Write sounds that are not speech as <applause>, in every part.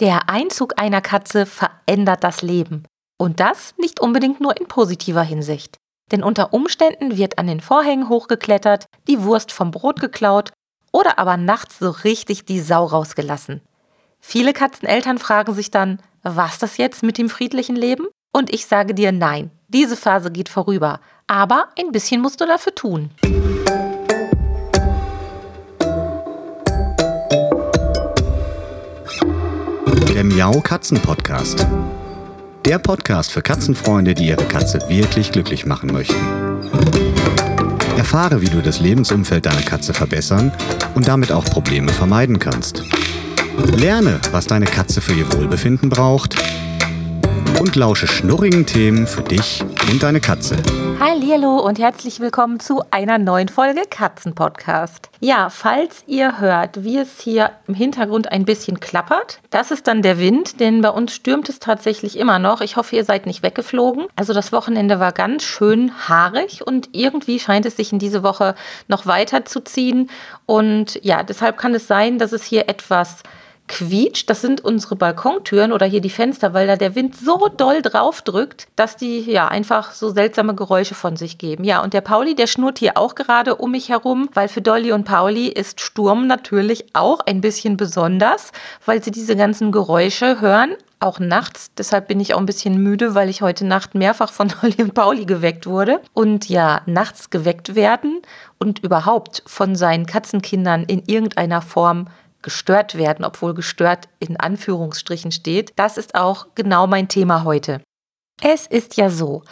Der Einzug einer Katze verändert das Leben. Und das nicht unbedingt nur in positiver Hinsicht. Denn unter Umständen wird an den Vorhängen hochgeklettert, die Wurst vom Brot geklaut oder aber nachts so richtig die Sau rausgelassen. Viele Katzeneltern fragen sich dann, was das jetzt mit dem friedlichen Leben? Und ich sage dir nein, diese Phase geht vorüber. Aber ein bisschen musst du dafür tun. Der Miau Katzen Podcast. Der Podcast für Katzenfreunde, die ihre Katze wirklich glücklich machen möchten. Erfahre, wie du das Lebensumfeld deiner Katze verbessern und damit auch Probleme vermeiden kannst. Lerne, was deine Katze für ihr Wohlbefinden braucht und lausche schnurrigen Themen für dich und deine Katze. Hallo und herzlich willkommen zu einer neuen Folge Katzenpodcast. Ja, falls ihr hört, wie es hier im Hintergrund ein bisschen klappert, das ist dann der Wind, denn bei uns stürmt es tatsächlich immer noch. Ich hoffe, ihr seid nicht weggeflogen. Also das Wochenende war ganz schön haarig und irgendwie scheint es sich in diese Woche noch weiter zu ziehen. Und ja, deshalb kann es sein, dass es hier etwas quietscht, das sind unsere Balkontüren oder hier die Fenster, weil da der Wind so doll drauf drückt, dass die ja einfach so seltsame Geräusche von sich geben. Ja, und der Pauli, der schnurrt hier auch gerade um mich herum, weil für Dolly und Pauli ist Sturm natürlich auch ein bisschen besonders, weil sie diese ganzen Geräusche hören, auch nachts. Deshalb bin ich auch ein bisschen müde, weil ich heute Nacht mehrfach von <laughs> Dolly und Pauli geweckt wurde. Und ja, nachts geweckt werden und überhaupt von seinen Katzenkindern in irgendeiner Form gestört werden, obwohl gestört in Anführungsstrichen steht. Das ist auch genau mein Thema heute. Es ist ja so,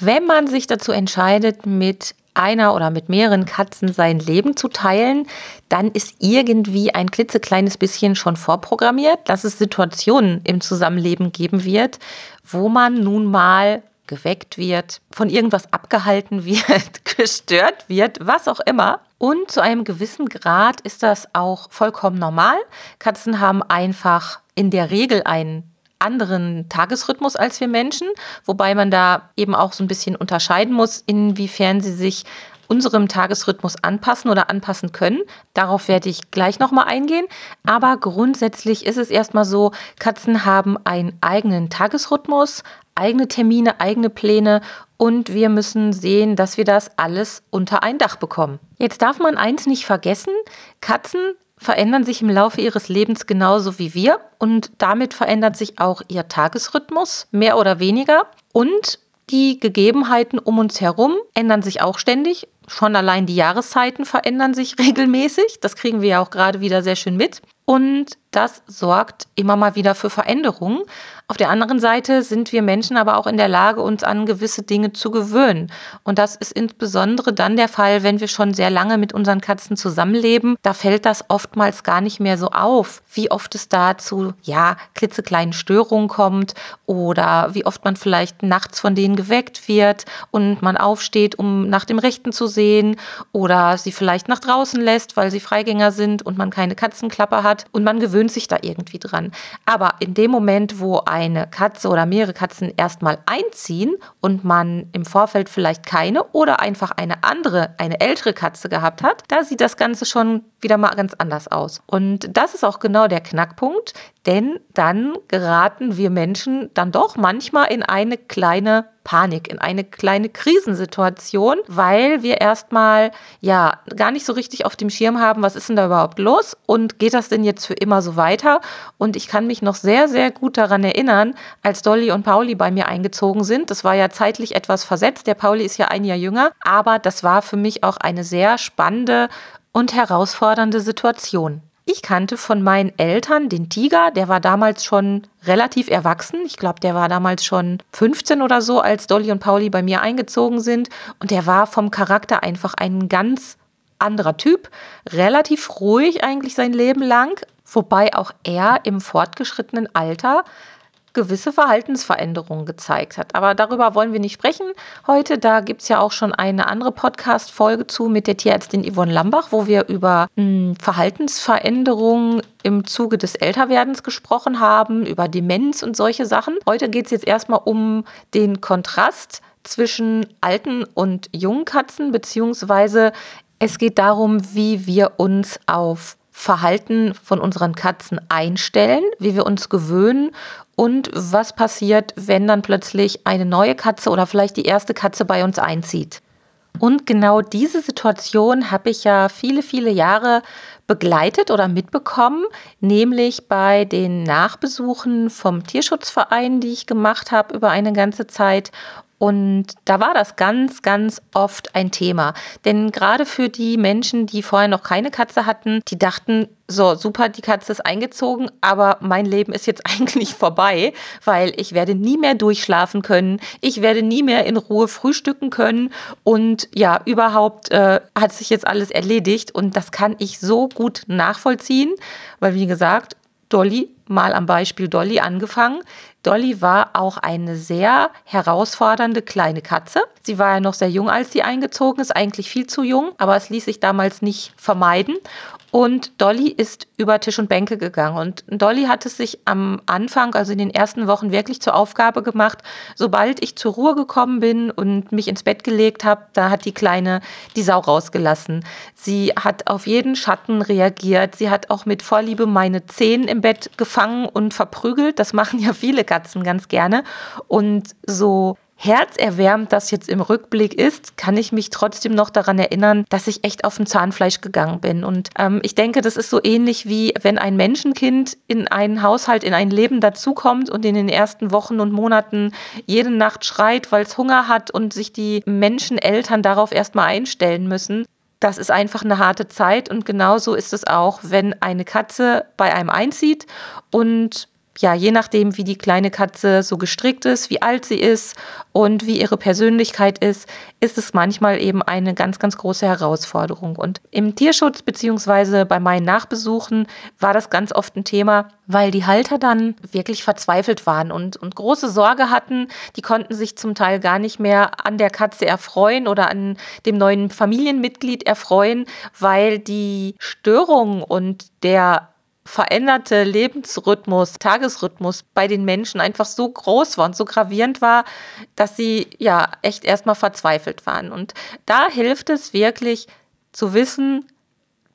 wenn man sich dazu entscheidet, mit einer oder mit mehreren Katzen sein Leben zu teilen, dann ist irgendwie ein klitzekleines bisschen schon vorprogrammiert, dass es Situationen im Zusammenleben geben wird, wo man nun mal geweckt wird, von irgendwas abgehalten wird, <laughs> gestört wird, was auch immer. Und zu einem gewissen Grad ist das auch vollkommen normal. Katzen haben einfach in der Regel einen anderen Tagesrhythmus als wir Menschen, wobei man da eben auch so ein bisschen unterscheiden muss, inwiefern sie sich unserem Tagesrhythmus anpassen oder anpassen können. Darauf werde ich gleich nochmal eingehen. Aber grundsätzlich ist es erstmal so, Katzen haben einen eigenen Tagesrhythmus, eigene Termine, eigene Pläne und wir müssen sehen, dass wir das alles unter ein Dach bekommen. Jetzt darf man eins nicht vergessen, Katzen verändern sich im Laufe ihres Lebens genauso wie wir und damit verändert sich auch ihr Tagesrhythmus, mehr oder weniger. Und die Gegebenheiten um uns herum ändern sich auch ständig. Schon allein die Jahreszeiten verändern sich <laughs> regelmäßig. Das kriegen wir ja auch gerade wieder sehr schön mit. Und das sorgt immer mal wieder für Veränderungen. Auf der anderen Seite sind wir Menschen aber auch in der Lage, uns an gewisse Dinge zu gewöhnen. Und das ist insbesondere dann der Fall, wenn wir schon sehr lange mit unseren Katzen zusammenleben. Da fällt das oftmals gar nicht mehr so auf, wie oft es da zu, ja, klitzekleinen Störungen kommt oder wie oft man vielleicht nachts von denen geweckt wird und man aufsteht, um nach dem Rechten zu sehen oder sie vielleicht nach draußen lässt, weil sie Freigänger sind und man keine Katzenklappe hat und man gewöhnt sich da irgendwie dran. Aber in dem Moment, wo eine Katze oder mehrere Katzen erstmal einziehen und man im Vorfeld vielleicht keine oder einfach eine andere, eine ältere Katze gehabt hat, da sieht das Ganze schon wieder mal ganz anders aus. Und das ist auch genau der Knackpunkt, denn dann geraten wir Menschen dann doch manchmal in eine kleine Panik, in eine kleine Krisensituation, weil wir erstmal ja gar nicht so richtig auf dem Schirm haben, was ist denn da überhaupt los und geht das denn jetzt für immer so weiter? Und ich kann mich noch sehr, sehr gut daran erinnern, als Dolly und Pauli bei mir eingezogen sind. Das war ja zeitlich etwas versetzt. Der Pauli ist ja ein Jahr jünger, aber das war für mich auch eine sehr spannende und herausfordernde Situation. Ich kannte von meinen Eltern den Tiger, der war damals schon relativ erwachsen. Ich glaube, der war damals schon 15 oder so, als Dolly und Pauli bei mir eingezogen sind. Und der war vom Charakter einfach ein ganz anderer Typ, relativ ruhig eigentlich sein Leben lang, wobei auch er im fortgeschrittenen Alter gewisse Verhaltensveränderungen gezeigt hat. Aber darüber wollen wir nicht sprechen heute. Da gibt es ja auch schon eine andere Podcast-Folge zu mit der Tierärztin Yvonne Lambach, wo wir über mh, hm, Verhaltensveränderungen im Zuge des Älterwerdens gesprochen haben, über Demenz und solche Sachen. Heute geht es jetzt erstmal um den Kontrast zwischen alten und jungen Katzen, beziehungsweise es geht darum, wie wir uns auf Verhalten von unseren Katzen einstellen, wie wir uns gewöhnen und was passiert, wenn dann plötzlich eine neue Katze oder vielleicht die erste Katze bei uns einzieht. Und genau diese Situation habe ich ja viele, viele Jahre begleitet oder mitbekommen, nämlich bei den Nachbesuchen vom Tierschutzverein, die ich gemacht habe über eine ganze Zeit und da war das ganz, ganz oft ein Thema. Denn gerade für die Menschen, die vorher noch keine Katze hatten, die dachten, so super, die Katze ist eingezogen, aber mein Leben ist jetzt <laughs> eigentlich vorbei, weil ich werde nie mehr durchschlafen können, ich werde nie mehr in Ruhe frühstücken können. Und ja, überhaupt äh, hat sich jetzt alles erledigt. Und das kann ich so gut nachvollziehen, weil wie gesagt, Dolly, mal am Beispiel Dolly angefangen. Dolly war auch eine sehr herausfordernde kleine Katze. Sie war ja noch sehr jung, als sie eingezogen ist, eigentlich viel zu jung, aber es ließ sich damals nicht vermeiden. Und Dolly ist über Tisch und Bänke gegangen. Und Dolly hat es sich am Anfang, also in den ersten Wochen, wirklich zur Aufgabe gemacht, sobald ich zur Ruhe gekommen bin und mich ins Bett gelegt habe, da hat die Kleine die Sau rausgelassen. Sie hat auf jeden Schatten reagiert. Sie hat auch mit Vorliebe meine Zehen im Bett gefangen und verprügelt. Das machen ja viele Katzen ganz gerne. Und so herzerwärmend das jetzt im Rückblick ist, kann ich mich trotzdem noch daran erinnern, dass ich echt auf dem Zahnfleisch gegangen bin. Und ähm, ich denke, das ist so ähnlich wie wenn ein Menschenkind in einen Haushalt, in ein Leben dazukommt und in den ersten Wochen und Monaten jede Nacht schreit, weil es Hunger hat und sich die Menscheneltern darauf erstmal einstellen müssen. Das ist einfach eine harte Zeit und genauso ist es auch, wenn eine Katze bei einem einzieht und ja, je nachdem, wie die kleine Katze so gestrickt ist, wie alt sie ist und wie ihre Persönlichkeit ist, ist es manchmal eben eine ganz, ganz große Herausforderung. Und im Tierschutz beziehungsweise bei meinen Nachbesuchen war das ganz oft ein Thema, weil die Halter dann wirklich verzweifelt waren und, und große Sorge hatten. Die konnten sich zum Teil gar nicht mehr an der Katze erfreuen oder an dem neuen Familienmitglied erfreuen, weil die Störung und der veränderte Lebensrhythmus, Tagesrhythmus bei den Menschen einfach so groß war und so gravierend war, dass sie ja echt erstmal verzweifelt waren. Und da hilft es wirklich zu wissen,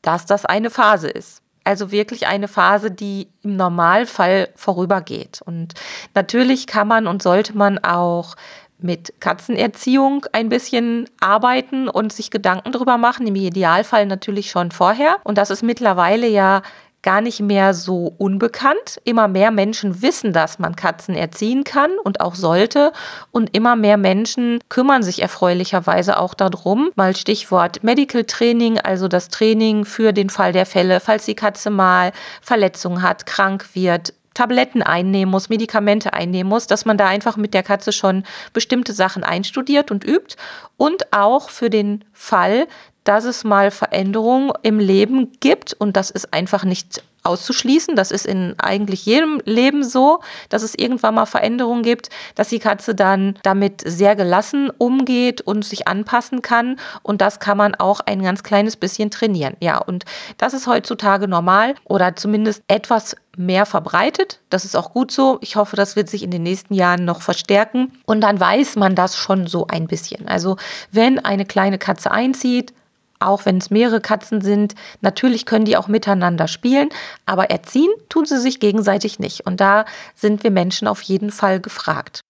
dass das eine Phase ist. Also wirklich eine Phase, die im Normalfall vorübergeht. Und natürlich kann man und sollte man auch mit Katzenerziehung ein bisschen arbeiten und sich Gedanken darüber machen, im Idealfall natürlich schon vorher. Und das ist mittlerweile ja gar nicht mehr so unbekannt. Immer mehr Menschen wissen, dass man Katzen erziehen kann und auch sollte. Und immer mehr Menschen kümmern sich erfreulicherweise auch darum. Mal Stichwort Medical Training, also das Training für den Fall der Fälle, falls die Katze mal Verletzungen hat, krank wird, Tabletten einnehmen muss, Medikamente einnehmen muss, dass man da einfach mit der Katze schon bestimmte Sachen einstudiert und übt. Und auch für den Fall, dass es mal Veränderungen im Leben gibt und das ist einfach nicht auszuschließen. Das ist in eigentlich jedem Leben so, dass es irgendwann mal Veränderungen gibt, dass die Katze dann damit sehr gelassen umgeht und sich anpassen kann. Und das kann man auch ein ganz kleines bisschen trainieren. Ja, und das ist heutzutage normal oder zumindest etwas mehr verbreitet. Das ist auch gut so. Ich hoffe, das wird sich in den nächsten Jahren noch verstärken. Und dann weiß man das schon so ein bisschen. Also wenn eine kleine Katze einzieht, auch wenn es mehrere Katzen sind. Natürlich können die auch miteinander spielen, aber erziehen tun sie sich gegenseitig nicht. Und da sind wir Menschen auf jeden Fall gefragt.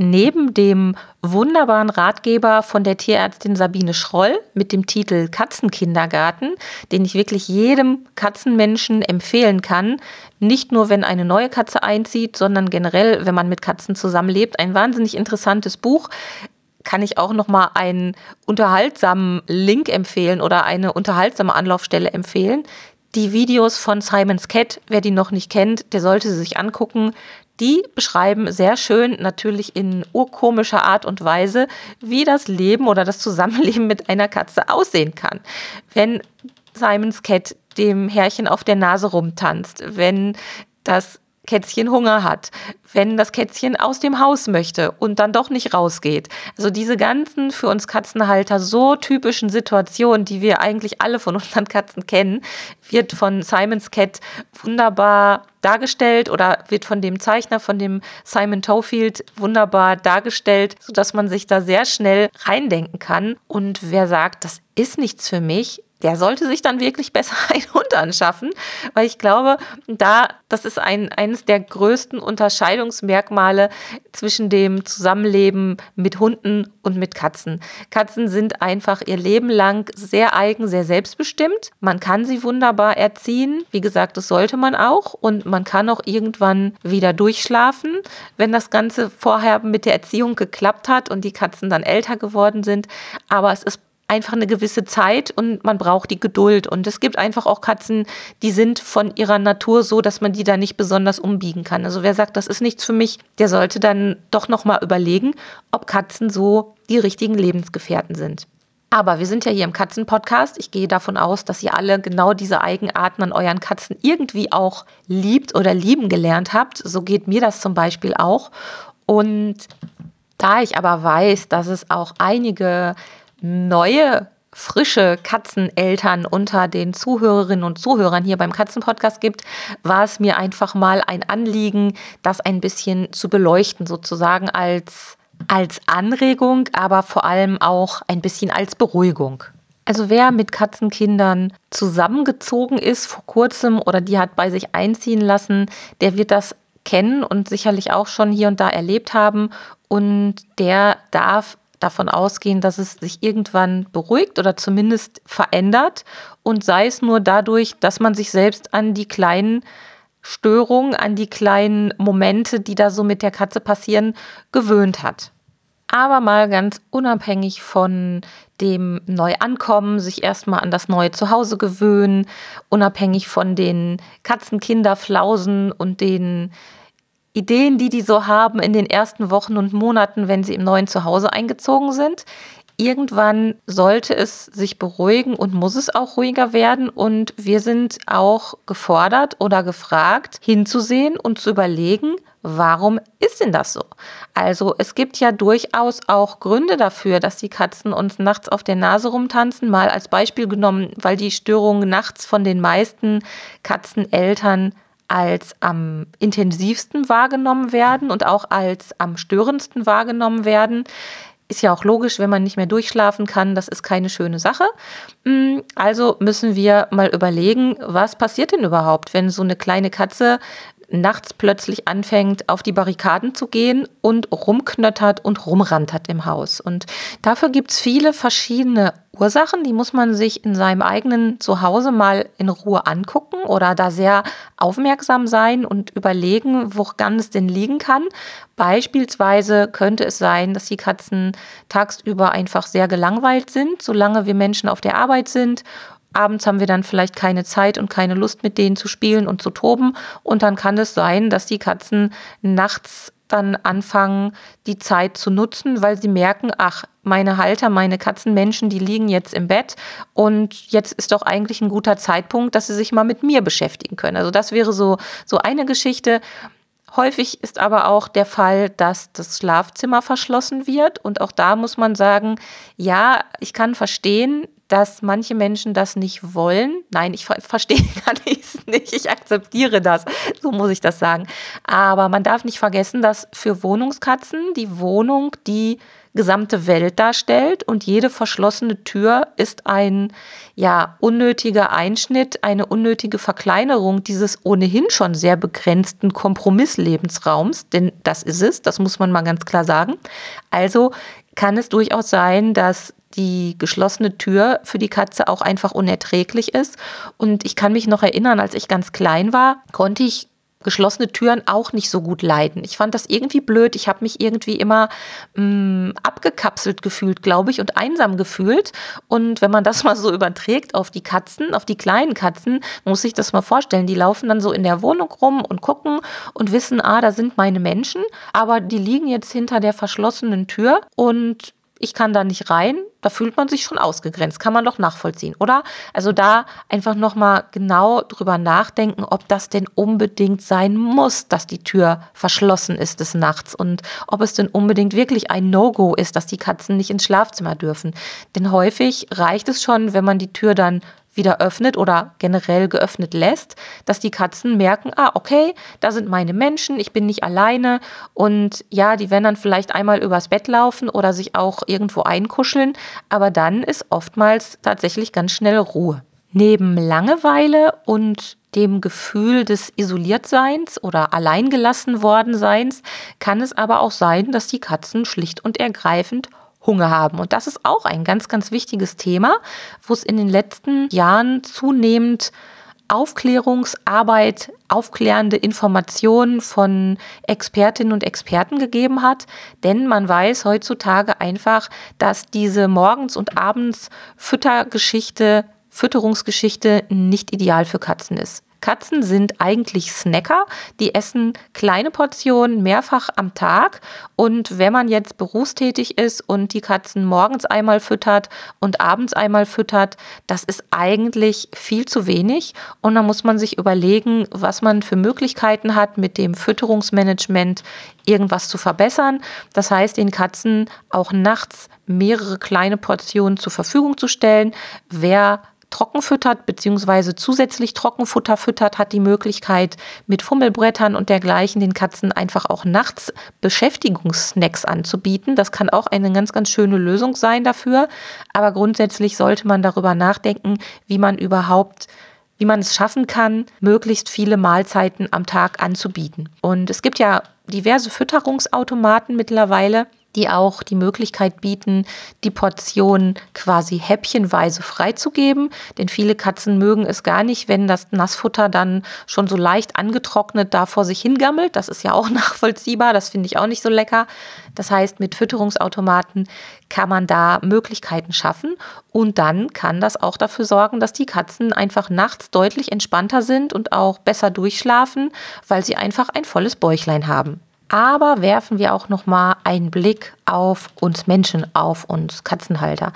Neben dem wunderbaren Ratgeber von der Tierärztin Sabine Schroll mit dem Titel Katzenkindergarten, den ich wirklich jedem Katzenmenschen empfehlen kann, nicht nur wenn eine neue Katze einzieht, sondern generell, wenn man mit Katzen zusammenlebt, ein wahnsinnig interessantes Buch kann ich auch noch mal einen unterhaltsamen Link empfehlen oder eine unterhaltsame Anlaufstelle empfehlen. Die Videos von Simon's Cat, wer die noch nicht kennt, der sollte sie sich angucken. Die beschreiben sehr schön, natürlich in urkomischer Art und Weise, wie das Leben oder das Zusammenleben mit einer Katze aussehen kann. Wenn Simon's Cat dem Herrchen auf der Nase rumtanzt, wenn das Kätzchen Hunger hat, wenn das Kätzchen aus dem Haus möchte und dann doch nicht rausgeht. Also diese ganzen für uns Katzenhalter so typischen Situationen, die wir eigentlich alle von <laughs> unseren Katzen kennen, wird von Simon's Cat wunderbar dargestellt oder wird von dem Zeichner, von dem Simon Tofield wunderbar dargestellt, sodass man sich da sehr schnell reindenken kann. Und wer sagt, das ist nichts für mich, der sollte sich dann wirklich besser <laughs> einen Hund anschaffen, weil ich glaube, da, das ist ein, eines der größten Unterscheidungsmerkmale zwischen dem Zusammenleben mit Hunden und mit Katzen. Katzen sind einfach ihr Leben lang sehr eigen, sehr selbstbestimmt. Man kann sie wunderbar erziehen. Wie gesagt, das sollte man auch. Und man kann auch irgendwann wieder durchschlafen, wenn das Ganze vorher mit der Erziehung geklappt hat und die Katzen dann älter geworden sind. Aber es ist einfach eine gewisse Zeit und man braucht die Geduld. Und es gibt einfach auch Katzen, die sind von ihrer Natur so, dass man die da nicht besonders umbiegen kann. Also wer sagt, das ist nichts für mich, der sollte dann doch nochmal überlegen, ob Katzen so die richtigen Lebensgefährten sind. Aber wir sind ja hier im Katzenpodcast. Ich gehe davon aus, dass ihr alle genau diese Eigenarten an euren Katzen irgendwie auch liebt oder lieben gelernt habt. So geht mir das zum Beispiel auch. Und da ich aber weiß, dass es auch einige neue frische Katzeneltern unter den Zuhörerinnen und Zuhörern hier beim Katzenpodcast gibt, war es mir einfach mal ein Anliegen, das ein bisschen zu beleuchten, sozusagen als, als Anregung, aber vor allem auch ein bisschen als Beruhigung. Also wer mit Katzenkindern zusammengezogen ist vor kurzem oder die hat bei sich einziehen lassen, der wird das kennen und sicherlich auch schon hier und da erlebt haben und der darf davon ausgehen, dass es sich irgendwann beruhigt oder zumindest verändert und sei es nur dadurch, dass man sich selbst an die kleinen Störungen, an die kleinen Momente, die da so mit der Katze passieren, gewöhnt hat. Aber mal ganz unabhängig von dem Neuankommen, sich erstmal an das neue Zuhause gewöhnen, unabhängig von den Katzenkinderflausen und den Ideen, die die so haben in den ersten Wochen und Monaten, wenn sie im neuen Zuhause eingezogen sind. Irgendwann sollte es sich beruhigen und muss es auch ruhiger werden. Und wir sind auch gefordert oder gefragt, hinzusehen und zu überlegen, warum ist denn das so? Also es gibt ja durchaus auch Gründe dafür, dass die Katzen uns nachts auf der Nase rumtanzen. Mal als Beispiel genommen, weil die Störungen nachts von den meisten Katzeneltern als am intensivsten wahrgenommen werden und auch als am störendsten wahrgenommen werden. Ist ja auch logisch, wenn man nicht mehr durchschlafen kann, das ist keine schöne Sache. Mm, also müssen wir mal überlegen, was passiert denn überhaupt, wenn so eine kleine Katze nachts plötzlich anfängt, auf die Barrikaden zu gehen und rumknöttert und rumrantert im Haus. Und dafür gibt es viele verschiedene Ursachen, die muss man sich in seinem eigenen Zuhause mal in Ruhe angucken oder da sehr aufmerksam sein und überlegen, woran es denn liegen kann. Beispielsweise könnte es sein, dass die Katzen tagsüber einfach sehr gelangweilt sind, solange wir Menschen auf der Arbeit sind Abends haben wir dann vielleicht keine Zeit und keine Lust, mit denen zu spielen und zu toben. Und dann kann es sein, dass die Katzen nachts dann anfangen, die Zeit zu nutzen, weil sie merken, ach, meine Halter, meine Katzenmenschen, die liegen jetzt im Bett und jetzt ist doch eigentlich ein guter Zeitpunkt, dass sie sich mal mit mir beschäftigen können. Also das wäre so, so eine Geschichte. Häufig ist aber auch der Fall, dass das Schlafzimmer verschlossen wird. Und auch da muss man sagen, ja, ich kann verstehen, dass manche Menschen das nicht wollen. Nein, ich ver verstehe <laughs> gar nichts nicht. Ich akzeptiere das. So muss ich das sagen. Aber man darf nicht vergessen, dass für Wohnungskatzen die Wohnung die gesamte Welt darstellt und jede verschlossene Tür ist ein ja unnötiger Einschnitt, eine unnötige Verkleinerung dieses ohnehin schon sehr begrenzten Kompromisslebensraums, denn das ist es, das muss man mal ganz klar sagen. Also kann es durchaus sein, dass die geschlossene Tür für die Katze auch einfach unerträglich ist. Und ich kann mich noch erinnern, als ich ganz klein war, konnte ich geschlossene Türen auch nicht so gut leiden. Ich fand das irgendwie blöd. Ich habe mich irgendwie immer mh, mm, abgekapselt gefühlt, glaube ich, und einsam gefühlt. Und wenn man das <laughs> mal so überträgt auf die Katzen, auf die kleinen Katzen, muss ich das mal vorstellen. Die laufen dann so in der Wohnung rum und gucken und wissen, ah, da sind meine Menschen, aber die liegen jetzt hinter der verschlossenen Tür und ich kann da nicht rein, da fühlt man sich schon ausgegrenzt, kann man doch nachvollziehen, oder? Also da einfach nochmal genau drüber nachdenken, ob das denn unbedingt sein muss, dass die Tür verschlossen ist des Nachts und ob es denn unbedingt wirklich ein No-Go ist, dass die Katzen nicht ins Schlafzimmer dürfen. Denn häufig reicht es schon, wenn man die Tür dann wieder öffnet oder generell geöffnet lässt, dass die Katzen merken, ah, okay, da sind meine Menschen, ich bin nicht alleine und ja, die werden dann vielleicht einmal übers Bett laufen oder sich auch irgendwo einkuscheln, aber dann ist oftmals tatsächlich ganz schnell Ruhe. Neben Langeweile und dem Gefühl des Isoliertseins oder alleingelassen worden Seins kann es aber auch sein, dass die Katzen schlicht und ergreifend Hunger haben. Und das ist auch ein ganz, ganz wichtiges Thema, wo es in den letzten Jahren zunehmend Aufklärungsarbeit, aufklärende Informationen von Expertinnen und Experten gegeben hat. Denn man weiß heutzutage einfach, dass diese morgens und abends Füttergeschichte Fütterungsgeschichte nicht ideal für Katzen ist. Katzen sind eigentlich Snacker, die essen kleine Portionen mehrfach am Tag. Und wenn man jetzt berufstätig ist und die Katzen morgens einmal füttert und abends einmal füttert, das ist eigentlich viel zu wenig. Und da muss man sich überlegen, was man für Möglichkeiten hat, mit dem Fütterungsmanagement irgendwas zu verbessern. Das heißt, den Katzen auch nachts mehrere kleine Portionen zur Verfügung zu stellen. Wer trocken füttert, beziehungsweise zusätzlich Trockenfutter füttert, hat die Möglichkeit, mit Fummelbrettern und dergleichen den Katzen einfach auch nachts Beschäftigungssnacks anzubieten. Das kann auch eine ganz, ganz schöne Lösung sein dafür. Aber grundsätzlich sollte man darüber nachdenken, wie man überhaupt wie man es schaffen kann, möglichst viele Mahlzeiten am Tag anzubieten. Und es gibt ja diverse Fütterungsautomaten mittlerweile, die auch die Möglichkeit bieten, die Portion quasi häppchenweise freizugeben. Denn viele Katzen mögen es gar nicht, wenn das Nassfutter dann schon so leicht angetrocknet da vor sich hingammelt. Das ist ja auch <laughs> nachvollziehbar, das finde ich auch nicht so lecker. Das heißt, mit Fütterungsautomaten kann man da Möglichkeiten schaffen und dann kann das auch dafür sorgen, dass die Katzen einfach nachts deutlich entspannter sind und auch besser durchschlafen, weil sie einfach ein volles Bäuchlein haben. Aber werfen wir auch noch mal einen Blick auf uns Menschen, auf uns Katzenhalter.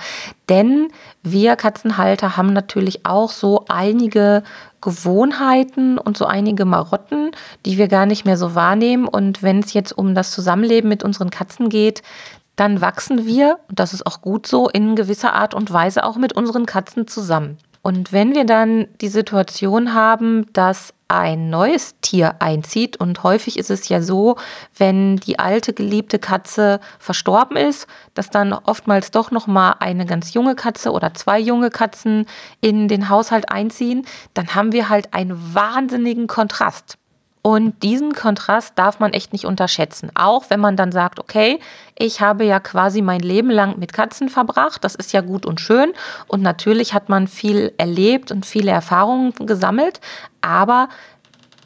Denn wir Katzenhalter haben natürlich auch so einige Gewohnheiten und so einige Marotten, die wir gar nicht mehr so wahrnehmen. Und wenn es jetzt um das Zusammenleben mit unseren Katzen geht, dann wachsen wir, und das ist auch gut so, in gewisser Art und Weise auch mit unseren Katzen zusammen. Und wenn wir dann die Situation haben, dass ein neues Tier einzieht. Und häufig ist es ja so, wenn die alte geliebte Katze verstorben ist, dass dann oftmals doch noch mal eine ganz junge Katze oder zwei junge Katzen in den Haushalt einziehen. Dann haben wir halt einen wahnsinnigen Kontrast. Und diesen Kontrast darf man echt nicht unterschätzen. Auch wenn man dann sagt, okay, ich habe ja quasi mein Leben lang mit Katzen verbracht, das ist ja gut und schön. Und natürlich hat man viel erlebt und viele Erfahrungen gesammelt. Aber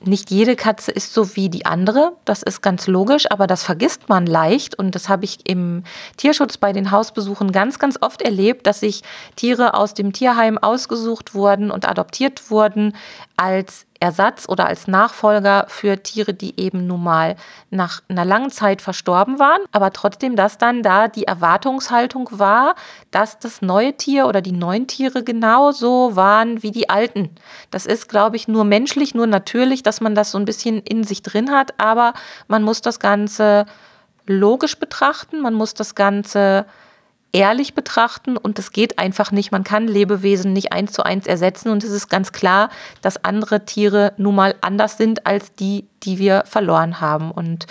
nicht jede Katze ist so wie die andere, das ist ganz logisch, aber das vergisst man leicht und das habe ich im Tierschutz bei den Hausbesuchen ganz, ganz oft erlebt, dass sich Tiere aus dem Tierheim ausgesucht wurden und adoptiert wurden als Ersatz oder als Nachfolger für Tiere, die eben nun mal nach einer langen Zeit verstorben waren, aber trotzdem, dass dann da die Erwartungshaltung war, dass das neue Tier oder die neuen Tiere genauso waren wie die alten. Das ist, glaube ich, nur menschlich, nur natürlich, dass man das so ein bisschen in sich drin hat, aber man muss das Ganze logisch betrachten, man muss das Ganze ehrlich betrachten und es geht einfach nicht. Man kann Lebewesen nicht eins zu eins ersetzen und es ist ganz klar, dass andere Tiere nun mal anders sind als die, die wir verloren haben. Und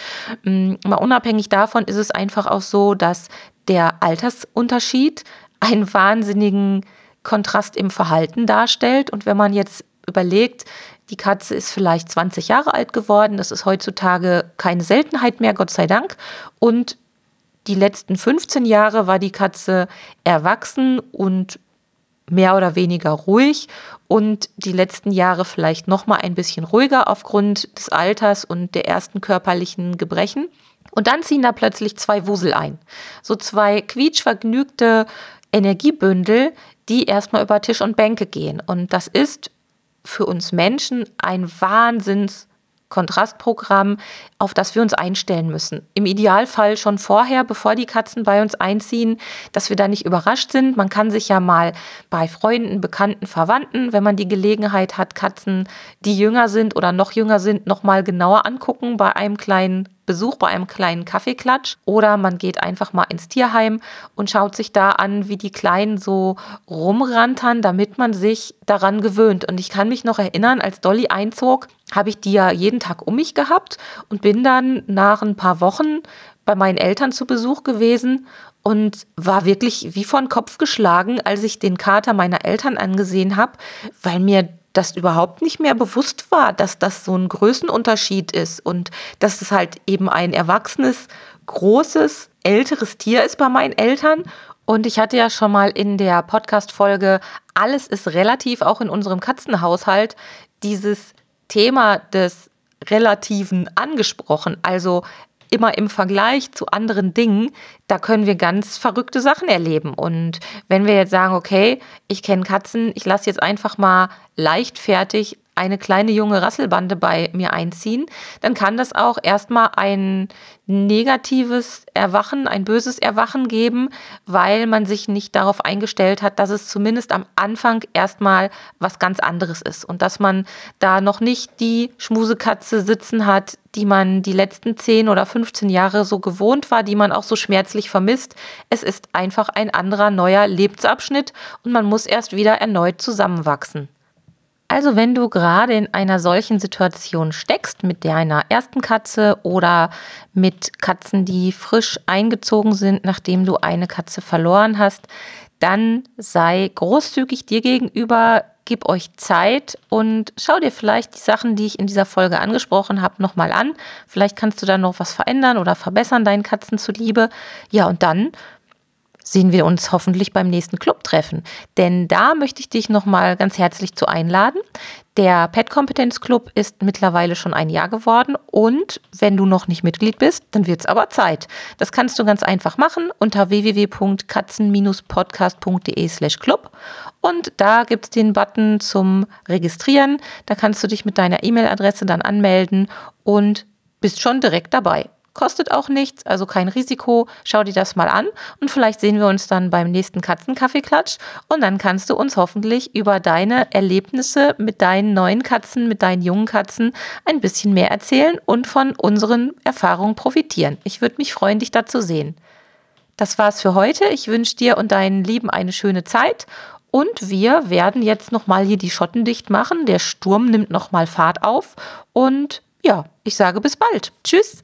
ähm, mal unabhängig davon ist es einfach auch so, dass der Altersunterschied einen wahnsinnigen Kontrast im Verhalten darstellt. Und wenn man jetzt überlegt, die Katze ist vielleicht 20 Jahre alt geworden, das ist heutzutage keine Seltenheit mehr, Gott sei Dank. Und die letzten 15 Jahre war die Katze erwachsen und mehr oder weniger ruhig und die letzten Jahre vielleicht noch mal ein bisschen ruhiger aufgrund des Alters und der ersten körperlichen Gebrechen. Und dann ziehen da plötzlich zwei Wusel ein. So zwei quietschvergnügte Energiebündel, die erstmal über Tisch und Bänke gehen. Und das ist für uns Menschen ein Wahnsinns Kontrastprogramm, auf das wir uns einstellen müssen. Im Idealfall schon vorher, bevor die Katzen bei uns einziehen, dass wir da nicht überrascht sind. Man kann sich ja mal bei Freunden, Bekannten, Verwandten, wenn man die Gelegenheit hat, Katzen, die jünger sind oder noch jünger sind, noch mal genauer angucken bei einem kleinen Besuch bei einem kleinen Kaffeeklatsch oder man geht einfach mal ins Tierheim und schaut sich da an, wie die Kleinen so rumrantern, damit man sich daran gewöhnt. Und ich kann mich noch erinnern, als Dolly einzog, habe ich die ja jeden Tag um mich gehabt und bin dann nach ein paar Wochen bei meinen Eltern zu Besuch gewesen und war wirklich wie von Kopf geschlagen, als ich den Kater meiner Eltern angesehen habe, weil mir das überhaupt nicht mehr bewusst war, dass das so ein Größenunterschied ist und dass es halt eben ein erwachsenes, großes, älteres Tier ist bei meinen Eltern. Und ich hatte ja schon mal in der Podcast-Folge Alles ist relativ, auch in unserem Katzenhaushalt, dieses Thema des Relativen angesprochen. Also immer im Vergleich zu anderen Dingen, da können wir ganz verrückte Sachen erleben. Und wenn wir jetzt sagen, okay, ich kenne Katzen, ich lasse jetzt einfach mal leichtfertig eine kleine junge Rasselbande bei mir einziehen, dann kann das auch erstmal ein negatives Erwachen, ein böses Erwachen geben, weil man sich nicht darauf eingestellt hat, dass es zumindest am Anfang erstmal was ganz anderes ist und dass man da noch nicht die Schmusekatze sitzen hat, die man die letzten 10 oder 15 Jahre so gewohnt war, die man auch so schmerzlich vermisst. Es ist einfach ein anderer neuer Lebensabschnitt und man muss erst wieder erneut zusammenwachsen. Also wenn du gerade in einer solchen Situation steckst mit deiner ersten Katze oder mit Katzen, die frisch eingezogen sind, nachdem du eine Katze verloren hast, dann sei großzügig dir gegenüber, gib euch Zeit und schau dir vielleicht die Sachen, die ich in dieser Folge angesprochen habe, nochmal an. Vielleicht kannst du da noch was verändern oder verbessern deinen Katzen zuliebe. Ja, und dann sehen wir uns hoffentlich beim nächsten Clubtreffen. Denn da möchte ich dich nochmal ganz herzlich zu einladen. Der Pet Kompetenz Club ist mittlerweile schon ein Jahr geworden und wenn du noch nicht Mitglied bist, dann wird es aber Zeit. Das kannst du ganz einfach machen unter www.katzen-podcast.de slash club und da gibt es den Button zum Registrieren. Da kannst du dich mit deiner E-Mail-Adresse dann anmelden und bist schon direkt dabei. Kostet auch nichts, also kein Risiko. Schau dir das mal an und vielleicht sehen wir uns dann beim nächsten Katzenkaffeeklatsch und dann kannst du uns hoffentlich über deine Erlebnisse mit deinen neuen Katzen, mit deinen jungen Katzen ein bisschen mehr erzählen und von unseren Erfahrungen profitieren. Ich würde mich freuen, dich da zu sehen. Das war's für heute. Ich wünsche dir und deinen Lieben eine schöne Zeit und wir werden jetzt nochmal hier die Schotten dicht machen. Der Sturm nimmt nochmal Fahrt auf. Und ja, ich sage bis bald. Tschüss.